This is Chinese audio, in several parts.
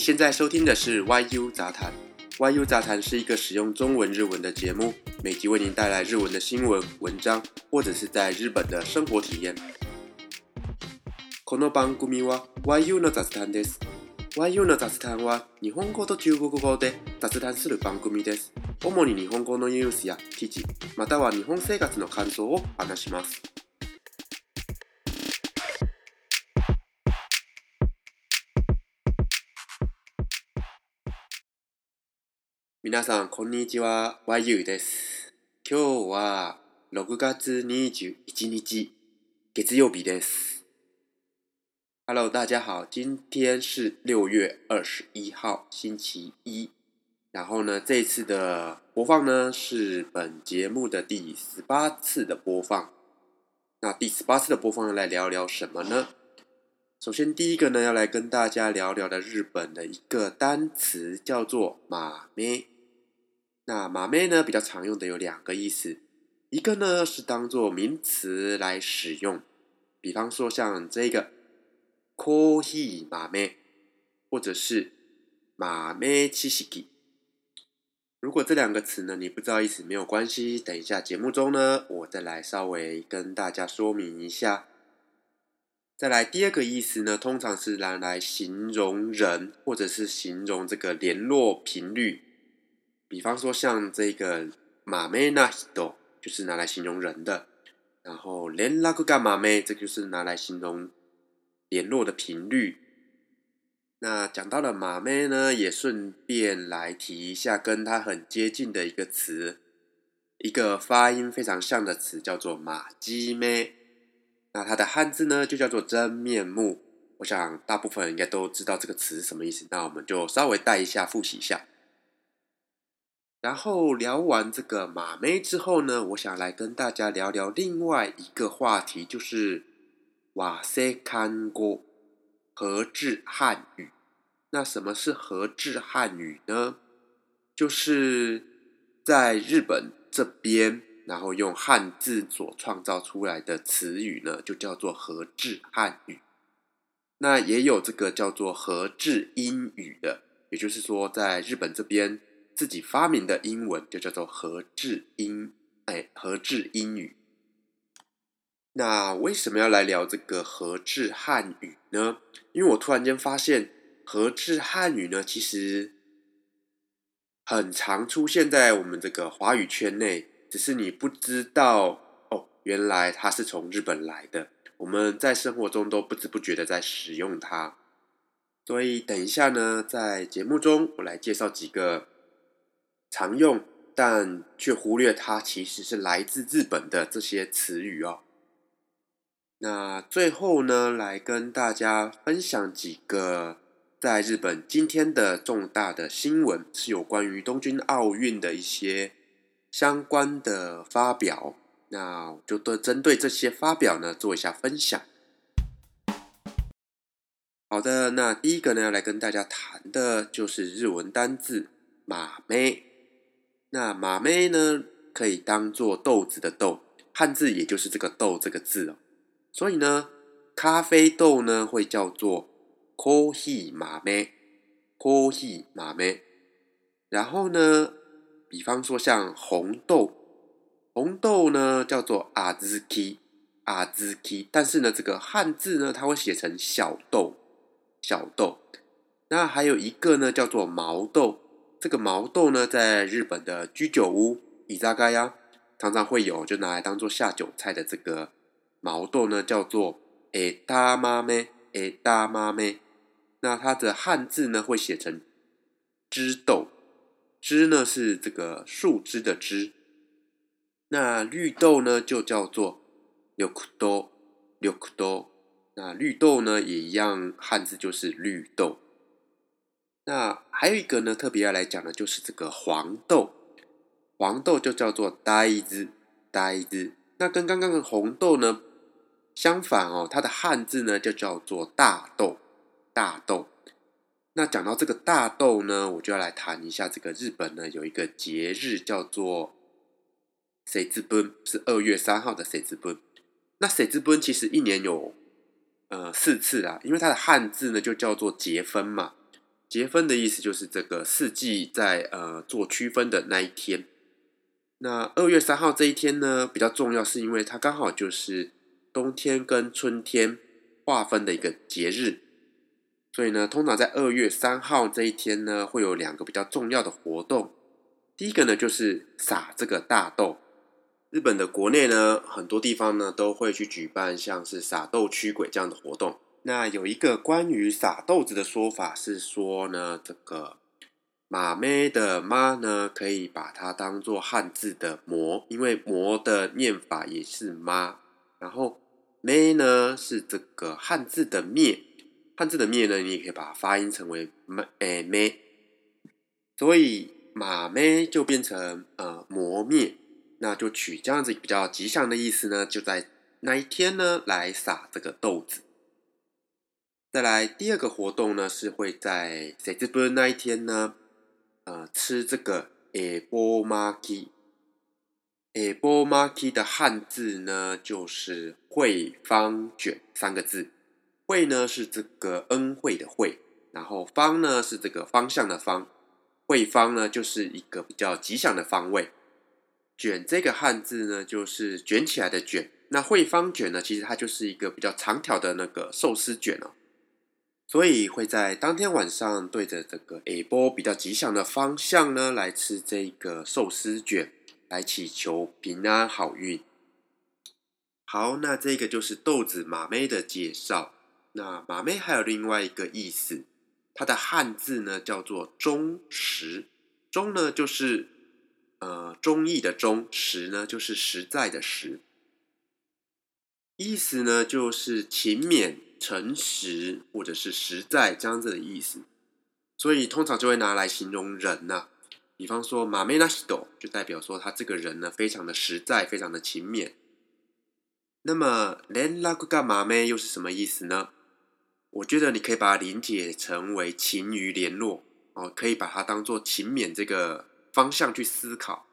现在收听的是 YU 杂谈。YU 杂谈是一个使用中文、日文的节目，每集为您带来日文的新闻、文章，或者是在日本的生活体验。この番組は YU の雑談です。YU の雑談は日本語と中国語で雑談する番組です。主に日本語のニュースや記事、または日本生活の感想を話します。皆さん、こんにちは。YU です。今日は6月21日、月曜日です。Hello，大家好，今天是六月二十一号，星期一。然后呢，这一次的播放呢是本节目的第十八次的播放。那第十八次的播放要来聊聊什么呢？首先，第一个呢要来跟大家聊聊的日本的一个单词叫做“马妹”。 那“马妹”呢比较常用的有两个意思，一个呢是当做名词来使用，比方说像这个 “coffee 马妹”或者是“马妹七喜吉”。如果这两个词呢你不知道意思没有关系，等一下节目中呢我再来稍微跟大家说明一下。再来第二个意思呢，通常是拿来形容人，或者是形容这个联络频率。比方说像这个马妹那多，就是拿来形容人的。然后连拉个干马妹，这就是拿来形容联络的频率。那讲到了马妹呢，也顺便来提一下跟它很接近的一个词，一个发音非常像的词，叫做马基妹。那它的汉字呢，就叫做真面目。我想大部分人应该都知道这个词什么意思，那我们就稍微带一下，复习一下。然后聊完这个马妹之后呢，我想来跟大家聊聊另外一个话题，就是瓦塞看过和制汉语。那什么是和制汉语呢？就是在日本这边。然后用汉字所创造出来的词语呢，就叫做和制汉语。那也有这个叫做和制英语的，也就是说，在日本这边自己发明的英文就叫做和制英，哎，和制英语。那为什么要来聊这个和制汉语呢？因为我突然间发现，和制汉语呢，其实很常出现在我们这个华语圈内。只是你不知道哦，原来它是从日本来的。我们在生活中都不知不觉的在使用它，所以等一下呢，在节目中我来介绍几个常用但却忽略它其实是来自日本的这些词语哦。那最后呢，来跟大家分享几个在日本今天的重大的新闻，是有关于东京奥运的一些。相关的发表，那我就都针对这些发表呢做一下分享。好的，那第一个呢要来跟大家谈的就是日文单字“马妹”。那“马妹”呢可以当做豆子的“豆”，汉字也就是这个“豆”这个字哦。所以呢，咖啡豆呢会叫做 “coffee 马妹 ”，“coffee 马妹”。然后呢？比方说像红豆，红豆呢叫做阿兹 k 阿兹 k 但是呢这个汉字呢它会写成小豆，小豆。那还有一个呢叫做毛豆，这个毛豆呢在日本的居酒屋、伊扎嘎呀常常会有，就拿来当做下酒菜的这个毛豆呢叫做诶大妈咩，诶大妈咩。那它的汉字呢会写成枝豆。枝呢是这个树枝的枝，那绿豆呢就叫做绿豆，绿豆。那绿豆呢也一样，汉字就是绿豆。那还有一个呢特别要来讲的，就是这个黄豆，黄豆就叫做呆子，呆子。那跟刚刚的红豆呢相反哦，它的汉字呢就叫做大豆，大豆。那讲到这个大豆呢，我就要来谈一下这个日本呢有一个节日叫做谁之奔，是二月三号的谁之奔。那谁之奔其实一年有呃四次啦，因为它的汉字呢就叫做节分嘛。节分的意思就是这个四季在呃做区分的那一天。那二月三号这一天呢比较重要，是因为它刚好就是冬天跟春天划分的一个节日。所以呢，通常在二月三号这一天呢，会有两个比较重要的活动。第一个呢，就是撒这个大豆。日本的国内呢，很多地方呢都会去举办像是撒豆驱鬼这样的活动。那有一个关于撒豆子的说法是说呢，这个马妹的妈呢，可以把它当做汉字的魔，因为魔的念法也是妈。然后妹呢是这个汉字的灭。汉字的灭呢，你也可以把它发音成为咩诶咩，所以马咩就变成呃磨灭，那就取这样子比较吉祥的意思呢，就在那一天呢来撒这个豆子。再来第二个活动呢，是会在谁字不那一天呢，呃吃这个诶波马基，诶波马基的汉字呢就是惠方卷三个字。会呢是这个恩惠的惠，然后方呢是这个方向的方，惠方呢就是一个比较吉祥的方位。卷这个汉字呢就是卷起来的卷，那惠方卷呢其实它就是一个比较长条的那个寿司卷哦，所以会在当天晚上对着这个 A 波比较吉祥的方向呢来吃这个寿司卷，来祈求平安好运。好，那这个就是豆子马妹的介绍。那马妹还有另外一个意思，它的汉字呢叫做忠实，忠呢就是呃忠义的忠，实呢就是实在的实，意思呢就是勤勉、诚实或者是实在这样子的意思，所以通常就会拿来形容人呐，比方说马妹那西斗，就代表说他这个人呢非常的实在，非常的勤勉。那么连拉古干马妹又是什么意思呢？我觉得你可以把它理解成为勤于联络哦，可以把它当做勤勉这个方向去思考，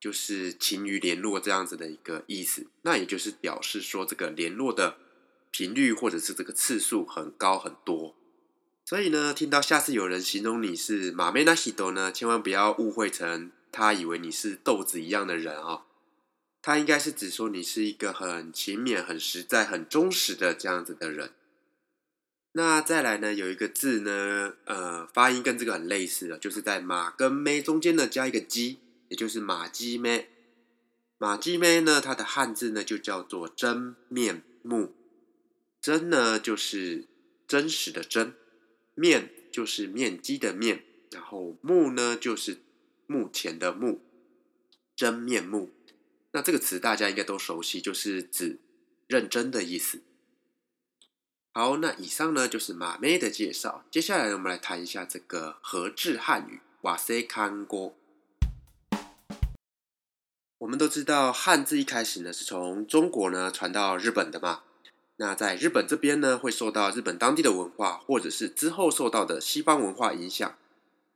就是勤于联络这样子的一个意思。那也就是表示说，这个联络的频率或者是这个次数很高很多。所以呢，听到下次有人形容你是马梅纳西多呢，千万不要误会成他以为你是豆子一样的人哦。他应该是指说你是一个很勤勉、很实在、很忠实的这样子的人。那再来呢？有一个字呢，呃，发音跟这个很类似的，就是在马跟咩中间呢加一个鸡，也就是马鸡咩。马鸡咩呢，它的汉字呢就叫做真面目。真呢就是真实的真，面就是面积的面，然后目呢就是目前的目，真面目。那这个词大家应该都熟悉，就是指认真的意思。好，那以上呢就是马妹的介绍。接下来我们来谈一下这个和制汉语瓦塞康锅。我们都知道汉字一开始呢是从中国呢传到日本的嘛。那在日本这边呢会受到日本当地的文化，或者是之后受到的西方文化影响，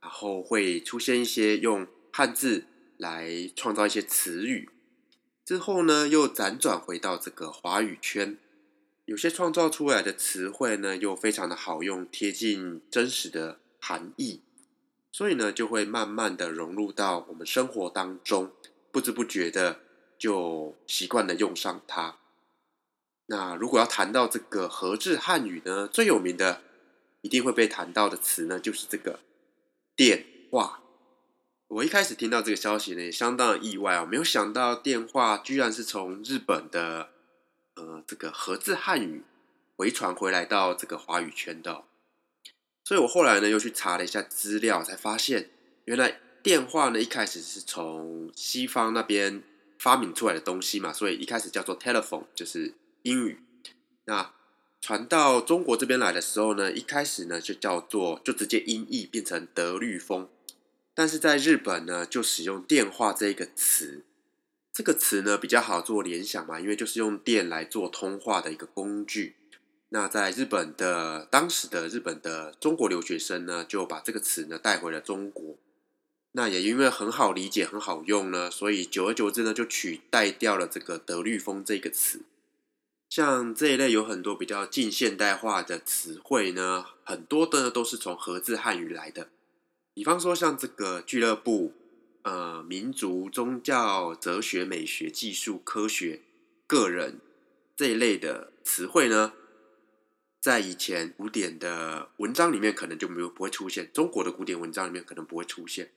然后会出现一些用汉字来创造一些词语，之后呢又辗转回到这个华语圈。有些创造出来的词汇呢，又非常的好用，贴近真实的含义，所以呢，就会慢慢的融入到我们生活当中，不知不觉的就习惯的用上它。那如果要谈到这个和制汉语呢，最有名的一定会被谈到的词呢，就是这个电话。我一开始听到这个消息呢，也相当意外哦，没有想到电话居然是从日本的。呃，这个和字汉语回传回来到这个华语圈的，所以我后来呢又去查了一下资料，才发现原来电话呢一开始是从西方那边发明出来的东西嘛，所以一开始叫做 telephone，就是英语。那传到中国这边来的时候呢，一开始呢就叫做就直接音译变成德律风，但是在日本呢就使用电话这个词。这个词呢比较好做联想嘛，因为就是用电来做通话的一个工具。那在日本的当时的日本的中国留学生呢，就把这个词呢带回了中国。那也因为很好理解、很好用呢，所以久而久之呢，就取代掉了这个德律风这个词。像这一类有很多比较近现代化的词汇呢，很多的都是从和字汉语来的。比方说像这个俱乐部、呃民族、宗教、哲学、美学、技术、科学、个人这一类的词汇呢。在以前古典的文章里面，可能就没有不会出现；中国的古典文章里面可能不会出现。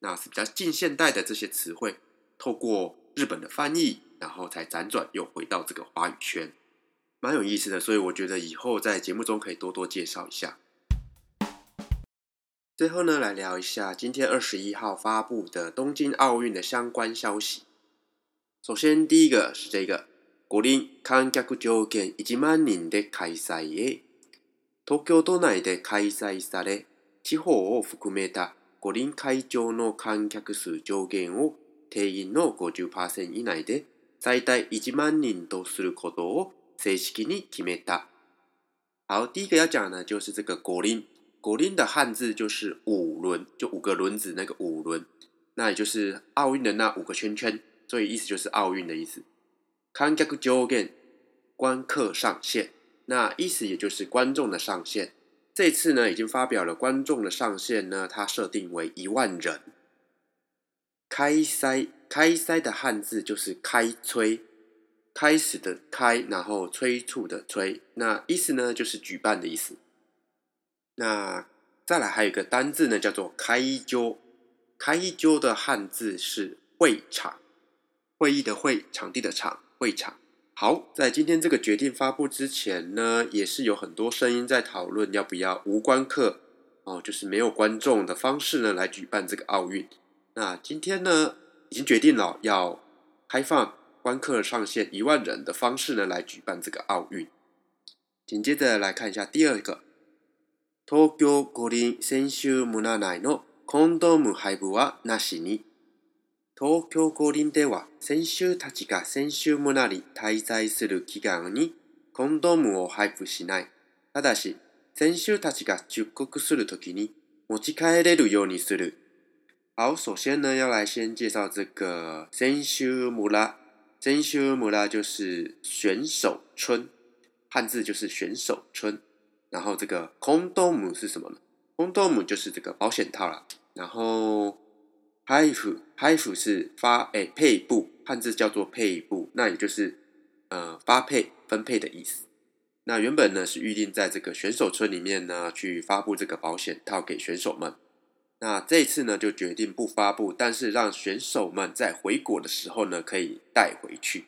那是比较近现代的这些词汇，透过日本的翻译，然后才辗转又回到这个华语圈，蛮有意思的。所以我觉得以后在节目中可以多多介绍一下。最后呢，来聊一下今天二十一号发布的东京奥运的相关消息。首先，第一个是这个。五輪観客条件1万人で開催へ東京都内で開催され、地方を含めた五輪会場の観客数上限を定員の50%以内で 最大1万人とすることを正式に決めた。好，第一个要讲呢，就是这个果林。果林的汉字就是五轮，就五个轮子那个五轮，那也就是奥运的那五个圈圈，所以意思就是奥运的意思。観客上限，观客上限，那意思也就是观众的上限。这次呢，已经发表了观众的上限呢，它设定为一万人。开塞， 开塞的汉字就是开催，开始的开，然后催促的催，那意思呢就是举办的意思。那再来还有一个单字呢，叫做开揪，开揪的汉字是会场，会议的会，场地的场。会场好，在今天这个决定发布之前呢，也是有很多声音在讨论要不要无关客哦，就是没有观众的方式呢来举办这个奥运。那今天呢，已经决定了要开放观客上限一万人的方式呢来举办这个奥运。紧接着来看一下第二个，東京五輪選手村内のコンドーム配布はなしに。東京五輪では選手たちが選手村に滞在する期間にコンドームを配布しない。ただし、選手たちが出国するときに持ち帰れるようにする。好，首先呢，要来先介绍这个選手村。選手村就是选手村，汉字就是选手村。然后这个 condom 是什么呢？condom 就是这个保险套啦。然后配布，配布是发诶配布，汉字叫做配布，那也就是呃发配分配的意思。那原本呢是预定在这个选手村里面呢去发布这个保险套给选手们。那这次呢就决定不发布，但是让选手们在回国的时候呢可以带回去。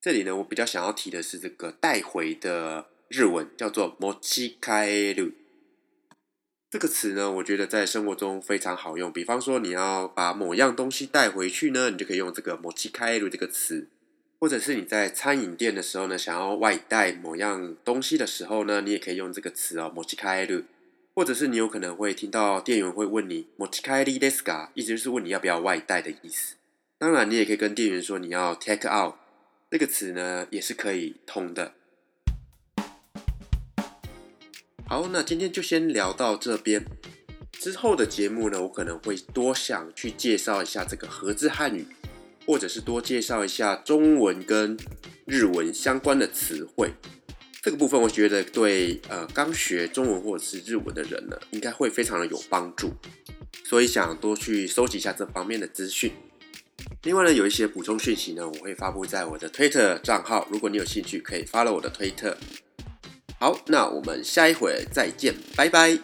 这里呢我比较想要提的是这个带回的日文叫做 mochikairu。这个词呢，我觉得在生活中非常好用。比方说，你要把某样东西带回去呢，你就可以用这个 “mochikairu” 这个词；或者是你在餐饮店的时候呢，想要外带某样东西的时候呢，你也可以用这个词哦 “mochikairu”。或者是你有可能会听到店员会问你 “mochikairu desu ka”，意思就是问你要不要外带的意思。当然，你也可以跟店员说你要 “take out”，这个词呢也是可以通的。好，那今天就先聊到这边。之后的节目呢，我可能会多想去介绍一下这个合字汉语，或者是多介绍一下中文跟日文相关的词汇。这个部分我觉得对呃刚学中文或者是日文的人呢，应该会非常的有帮助。所以想多去收集一下这方面的资讯。另外呢，有一些补充讯息呢，我会发布在我的推特账号，如果你有兴趣，可以发了我的推特。好，那我们下一回再见，拜拜。